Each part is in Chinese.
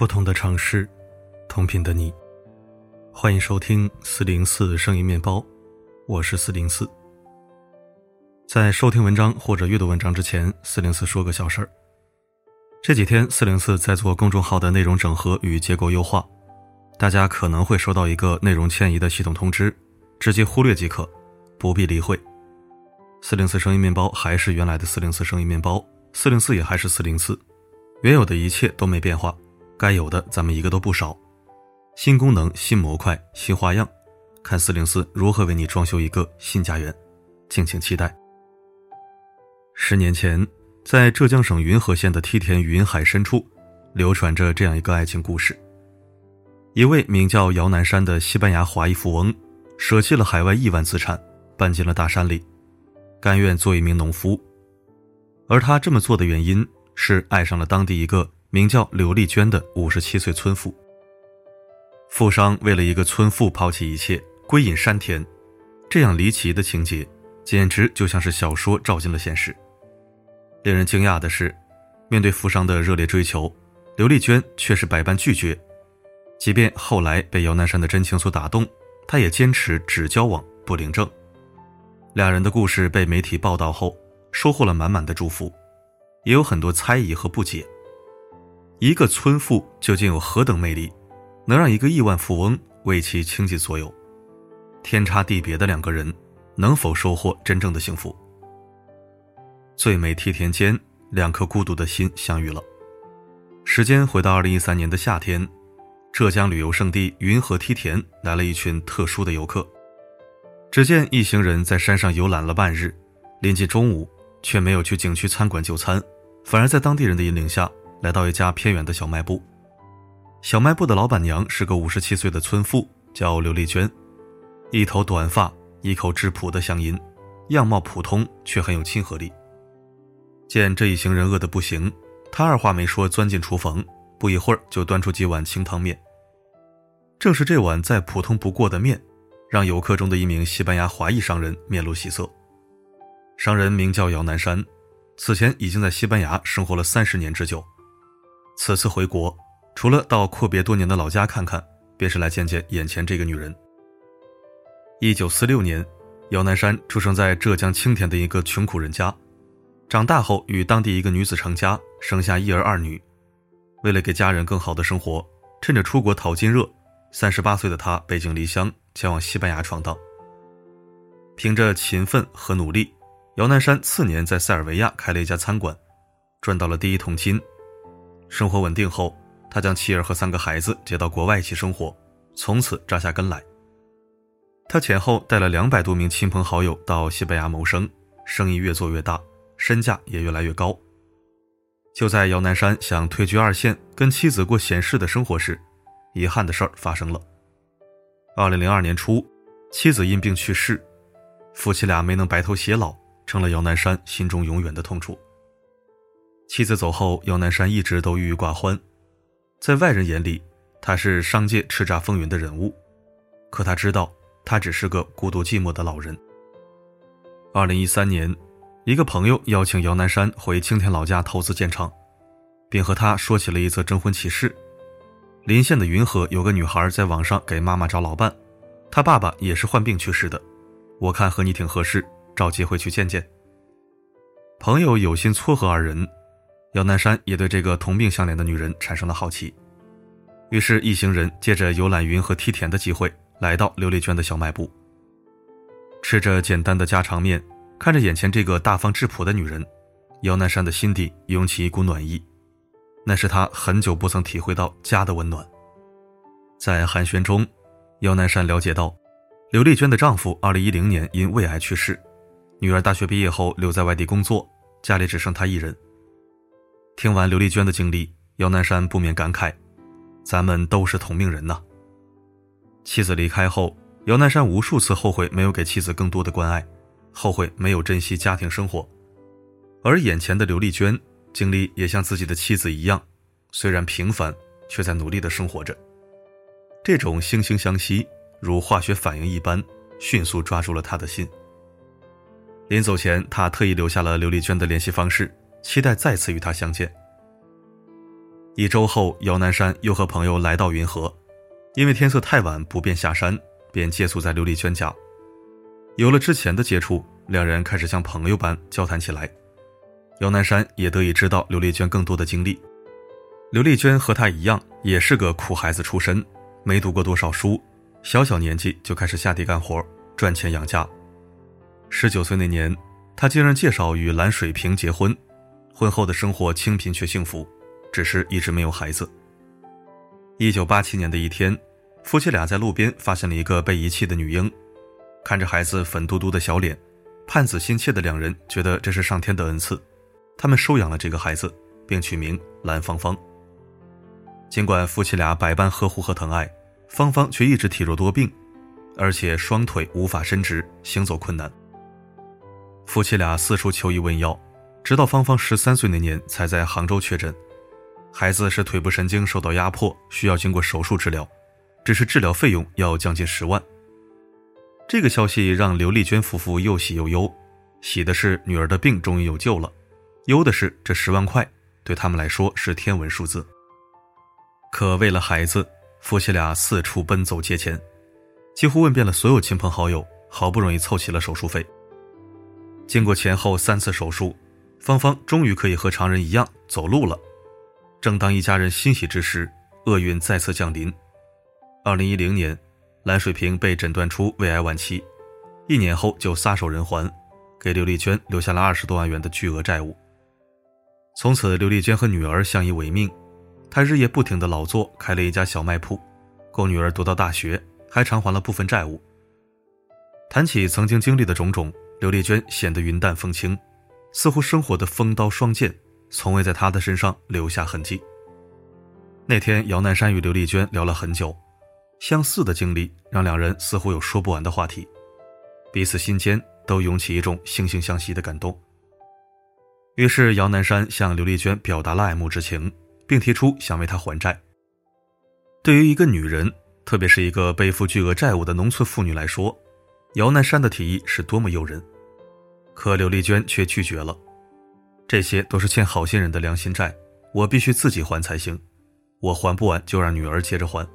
不同的城市，同频的你，欢迎收听四零四声音面包，我是四零四。在收听文章或者阅读文章之前，四零四说个小事儿。这几天四零四在做公众号的内容整合与结构优化，大家可能会收到一个内容迁移的系统通知，直接忽略即可，不必理会。四零四声音面包还是原来的四零四声音面包，四零四也还是四零四，原有的一切都没变化。该有的咱们一个都不少，新功能、新模块、新花样，看四零四如何为你装修一个新家园，敬请期待。十年前，在浙江省云和县的梯田云海深处，流传着这样一个爱情故事：一位名叫姚南山的西班牙华裔富翁，舍弃了海外亿万资产，搬进了大山里，甘愿做一名农夫。而他这么做的原因是爱上了当地一个。名叫刘丽娟的五十七岁村妇，富商为了一个村妇抛弃一切，归隐山田，这样离奇的情节，简直就像是小说照进了现实。令人惊讶的是，面对富商的热烈追求，刘丽娟却是百般拒绝。即便后来被姚南山的真情所打动，她也坚持只交往不领证。两人的故事被媒体报道后，收获了满满的祝福，也有很多猜疑和不解。一个村妇究竟有何等魅力，能让一个亿万富翁为其倾尽所有？天差地别的两个人，能否收获真正的幸福？最美梯田间，两颗孤独的心相遇了。时间回到二零一三年的夏天，浙江旅游胜地云和梯田来了一群特殊的游客。只见一行人在山上游览了半日，临近中午，却没有去景区餐馆就餐，反而在当地人的引领下。来到一家偏远的小卖部，小卖部的老板娘是个五十七岁的村妇，叫刘丽娟，一头短发，一口质朴的乡音，样貌普通却很有亲和力。见这一行人饿得不行，她二话没说钻进厨房，不一会儿就端出几碗清汤面。正是这碗再普通不过的面，让游客中的一名西班牙华裔商人面露喜色。商人名叫姚南山，此前已经在西班牙生活了三十年之久。此次回国，除了到阔别多年的老家看看，便是来见见眼前这个女人。一九四六年，姚南山出生在浙江青田的一个穷苦人家，长大后与当地一个女子成家，生下一儿二女。为了给家人更好的生活，趁着出国淘金热，三十八岁的他背井离乡，前往西班牙闯荡。凭着勤奋和努力，姚南山次年在塞尔维亚开了一家餐馆，赚到了第一桶金。生活稳定后，他将妻儿和三个孩子接到国外一起生活，从此扎下根来。他前后带了两百多名亲朋好友到西班牙谋生，生意越做越大，身价也越来越高。就在姚南山想退居二线，跟妻子过闲适的生活时，遗憾的事儿发生了。二零零二年初，妻子因病去世，夫妻俩没能白头偕老，成了姚南山心中永远的痛楚。妻子走后，姚南山一直都郁郁寡欢。在外人眼里，他是商界叱咤风云的人物，可他知道，他只是个孤独寂寞的老人。二零一三年，一个朋友邀请姚南山回青田老家投资建厂，并和他说起了一则征婚启事：临县的云河有个女孩在网上给妈妈找老伴，她爸爸也是患病去世的。我看和你挺合适，找机会去见见。朋友有心撮合二人。姚南山也对这个同病相怜的女人产生了好奇，于是，一行人借着游览云和梯田的机会，来到刘丽娟的小卖部。吃着简单的家常面，看着眼前这个大方质朴的女人，姚南山的心底涌起一股暖意，那是他很久不曾体会到家的温暖。在寒暄中，姚南山了解到，刘丽娟的丈夫2010年因胃癌去世，女儿大学毕业后留在外地工作，家里只剩她一人。听完刘丽娟的经历，姚南山不免感慨：“咱们都是同命人呐。”妻子离开后，姚南山无数次后悔没有给妻子更多的关爱，后悔没有珍惜家庭生活。而眼前的刘丽娟经历也像自己的妻子一样，虽然平凡，却在努力的生活着。这种惺惺相惜，如化学反应一般，迅速抓住了他的心。临走前，他特意留下了刘丽娟的联系方式。期待再次与他相见。一周后，姚南山又和朋友来到云河，因为天色太晚不便下山，便借宿在刘丽娟家。有了之前的接触，两人开始像朋友般交谈起来。姚南山也得以知道刘丽娟更多的经历。刘丽娟和他一样，也是个苦孩子出身，没读过多少书，小小年纪就开始下地干活，赚钱养家。十九岁那年，他竟然介绍与蓝水平结婚，婚后的生活清贫却幸福，只是一直没有孩子。一九八七年的一天，夫妻俩在路边发现了一个被遗弃的女婴，看着孩子粉嘟嘟的小脸，盼子心切的两人觉得这是上天的恩赐。他们收养了这个孩子，并取名蓝芳芳。尽管夫妻俩百般呵护和疼爱，芳芳却一直体弱多病，而且双腿无法伸直，行走困难。夫妻俩四处求医问药，直到芳芳十三岁那年才在杭州确诊，孩子是腿部神经受到压迫，需要经过手术治疗，只是治疗费用要将近十万。这个消息让刘丽娟夫妇又喜又忧，喜的是女儿的病终于有救了。忧的是，这十万块对他们来说是天文数字。可为了孩子，夫妻俩四处奔走借钱，几乎问遍了所有亲朋好友，好不容易凑齐了手术费。经过前后三次手术，芳芳终于可以和常人一样走路了。正当一家人欣喜之时，厄运再次降临。二零一零年，蓝水平被诊断出胃癌晚期，一年后就撒手人寰，给刘丽娟留下了二十多万元的巨额债务。从此，刘丽娟和女儿相依为命，她日夜不停的劳作，开了一家小卖铺，供女儿读到大学，还偿还了部分债务。谈起曾经经历的种种，刘丽娟显得云淡风轻，似乎生活的锋刀双剑从未在她的身上留下痕迹。那天，姚南山与刘丽娟聊了很久，相似的经历让两人似乎有说不完的话题，彼此心间都涌起一种惺惺相惜的感动。于是，姚南山向刘丽娟表达了爱慕之情，并提出想为她还债。对于一个女人，特别是一个背负巨额债务的农村妇女来说，姚南山的提议是多么诱人。可刘丽娟却拒绝了。这些都是欠好心人的良心债，我必须自己还才行。我还不完，就让女儿接着还。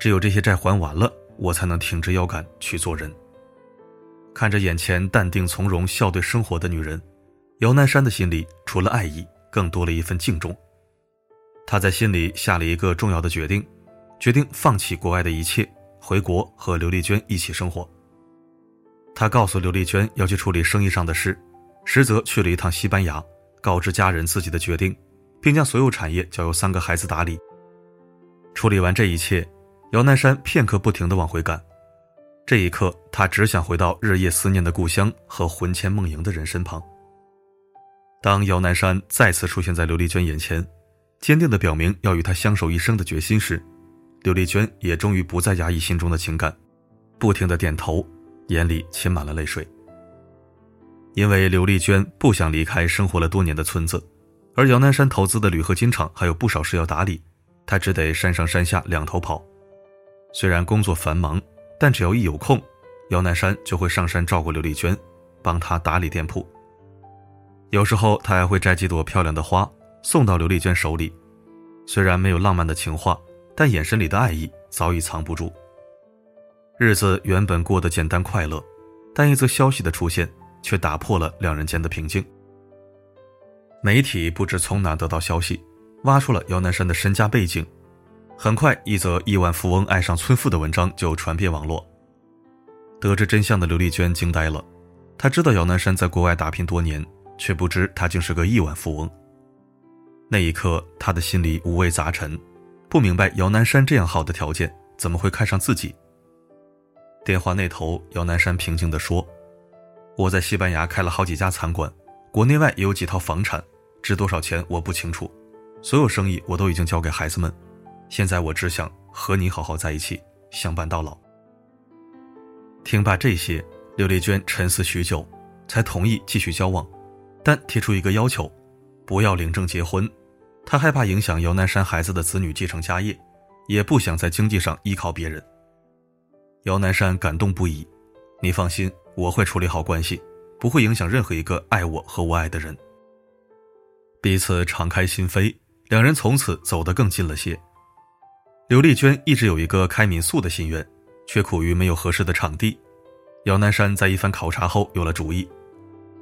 只有这些债还完了，我才能挺直腰杆去做人。看着眼前淡定从容、笑对生活的女人。姚南山的心里除了爱意，更多了一份敬重。他在心里下了一个重要的决定，决定放弃国外的一切，回国和刘丽娟一起生活。他告诉刘丽娟要去处理生意上的事，实则去了一趟西班牙，告知家人自己的决定，并将所有产业交由三个孩子打理。处理完这一切，姚南山片刻不停地往回赶。这一刻，他只想回到日夜思念的故乡和魂牵梦萦的人身旁。当姚南山再次出现在刘丽娟眼前，坚定地表明要与她相守一生的决心时，刘丽娟也终于不再压抑心中的情感，不停地点头，眼里噙满了泪水。因为刘丽娟不想离开生活了多年的村子，而姚南山投资的铝合金厂还有不少事要打理，他只得山上山下两头跑。虽然工作繁忙，但只要一有空，姚南山就会上山照顾刘丽娟，帮她打理店铺。有时候他还会摘几朵漂亮的花送到刘丽娟手里，虽然没有浪漫的情话，但眼神里的爱意早已藏不住。日子原本过得简单快乐，但一则消息的出现却打破了两人间的平静。媒体不知从哪得到消息，挖出了姚南山的身家背景，很快一则亿万富翁爱上村妇的文章就传遍网络。得知真相的刘丽娟惊呆了，她知道姚南山在国外打拼多年。却不知他竟是个亿万富翁。那一刻，他的心里五味杂陈，不明白姚南山这样好的条件怎么会看上自己。电话那头，姚南山平静地说：“我在西班牙开了好几家餐馆，国内外也有几套房产，值多少钱我不清楚。所有生意我都已经交给孩子们，现在我只想和你好好在一起，相伴到老。”听罢这些，刘丽娟沉思许久，才同意继续交往。但提出一个要求，不要领证结婚，她害怕影响姚南山孩子的子女继承家业，也不想在经济上依靠别人。姚南山感动不已，你放心，我会处理好关系，不会影响任何一个爱我和我爱的人。彼此敞开心扉，两人从此走得更近了些。刘丽娟一直有一个开民宿的心愿，却苦于没有合适的场地。姚南山在一番考察后有了主意：“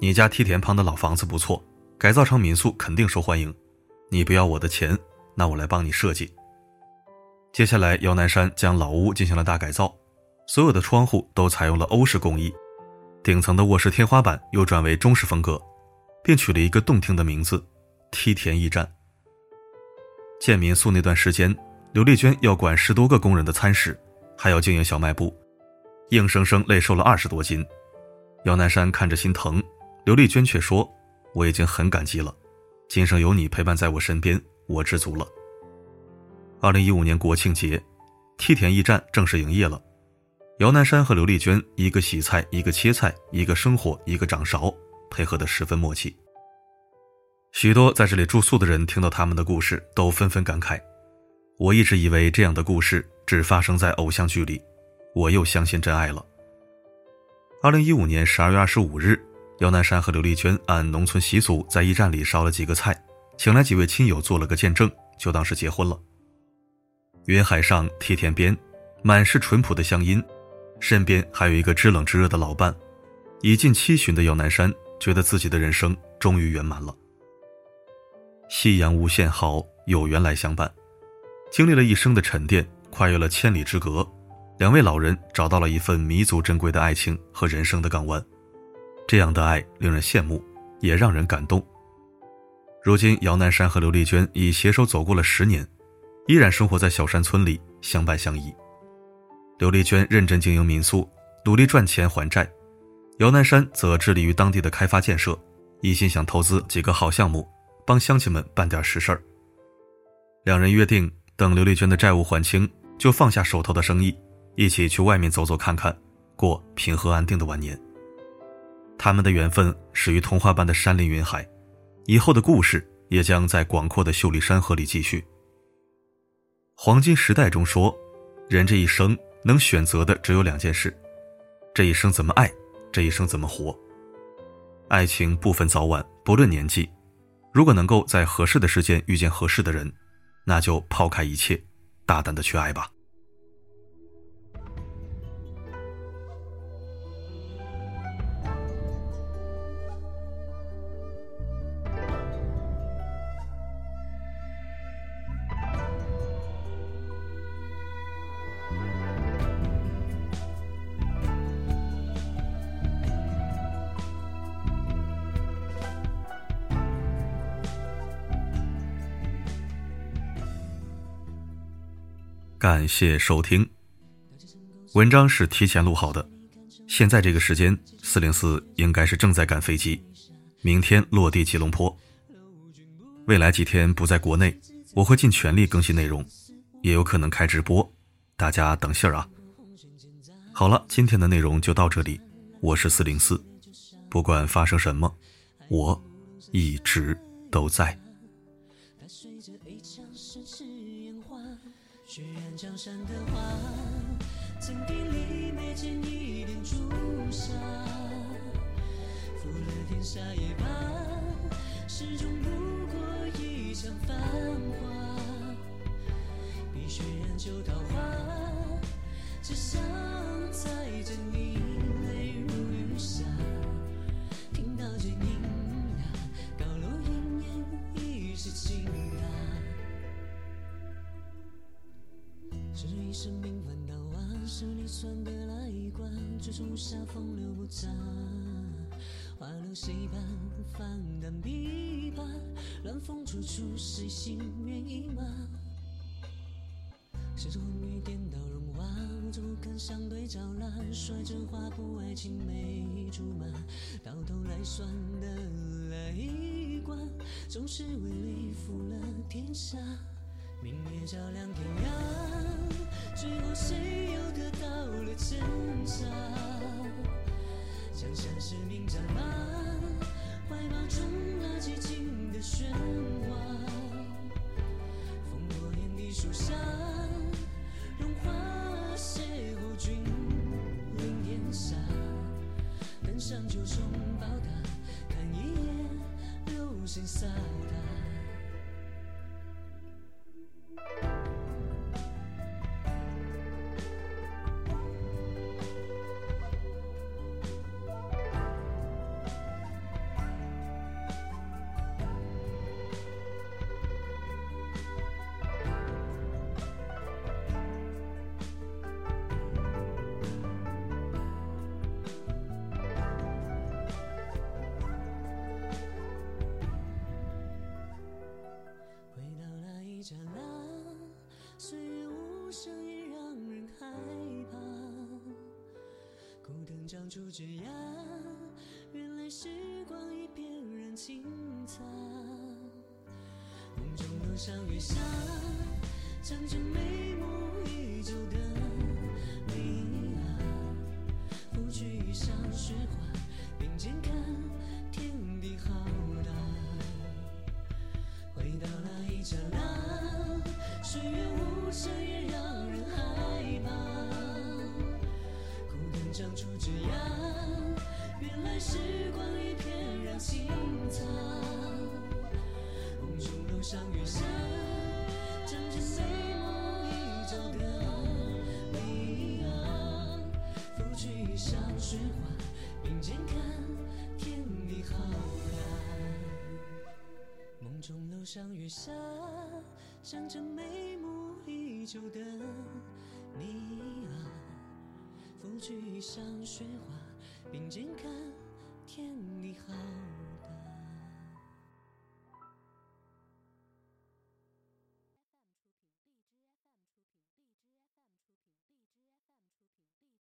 你家梯田旁的老房子不错，改造成民宿肯定受欢迎。你不要我的钱，那我来帮你设计。”接下来，姚南山将老屋进行了大改造，所有的窗户都采用了欧式工艺，顶层的卧室天花板又转为中式风格，并取了一个动听的名字——梯田驿站。建民宿那段时间。刘丽娟要管十多个工人的餐食，还要经营小卖部，硬生生累瘦了二十多斤。姚南山看着心疼，刘丽娟却说：“我已经很感激了，今生有你陪伴在我身边，我知足了。”二零一五年国庆节，梯田驿站正式营业了。姚南山和刘丽娟一个洗菜，一个切菜，一个生火，一个掌勺，配合的十分默契。许多在这里住宿的人听到他们的故事，都纷纷感慨。我一直以为这样的故事只发生在偶像剧里，我又相信真爱了。二零一五年十二月二十五日，姚南山和刘丽娟按农村习俗在驿站里烧了几个菜，请来几位亲友做了个见证，就当是结婚了。云海上，梯田边，满是淳朴的乡音，身边还有一个知冷知热的老伴。已近七旬的姚南山觉得自己的人生终于圆满了。夕阳无限好，有缘来相伴。经历了一生的沉淀，跨越了千里之隔，两位老人找到了一份弥足珍贵的爱情和人生的港湾。这样的爱令人羡慕，也让人感动。如今，姚南山和刘丽娟已携手走过了十年，依然生活在小山村里，相伴相依。刘丽娟认真经营民宿，努力赚钱还债；姚南山则致力于当地的开发建设，一心想投资几个好项目，帮乡亲们办点实事儿。两人约定。等刘丽娟的债务还清，就放下手头的生意，一起去外面走走看看，过平和安定的晚年。他们的缘分始于童话般的山林云海，以后的故事也将在广阔的秀丽山河里继续。黄金时代中说，人这一生能选择的只有两件事：这一生怎么爱，这一生怎么活。爱情不分早晚，不论年纪，如果能够在合适的时间遇见合适的人。那就抛开一切，大胆的去爱吧。感谢收听。文章是提前录好的，现在这个时间，四零四应该是正在赶飞机，明天落地吉隆坡。未来几天不在国内，我会尽全力更新内容，也有可能开直播，大家等信儿啊。好了，今天的内容就到这里，我是四零四，不管发生什么，我一直都在。下也罢，始终不过一场繁华。碧血染旧桃花，只想再见你泪如雨下。听到这音呀，高楼奄奄一时倾塌。这一生平凡到啊，是你算得来一关，追逐下风流不假，谁伴？放胆琵琶，乱风处处，谁心愿意马？谁着红雨颠倒荣华，无不肯相对照蜡，率真花不爱青梅竹马，到头来算得来一卦，总是为利负了天下。明月照亮天涯，最后谁又得到了真假？江山是名战马，中长出枝桠，原来时光已翩然轻擦。梦中楼上月下，唱着美雪花，并肩看天地浩大。梦中楼上月下，想着眉目依旧的你啊，拂去衣上雪花，并肩看天地浩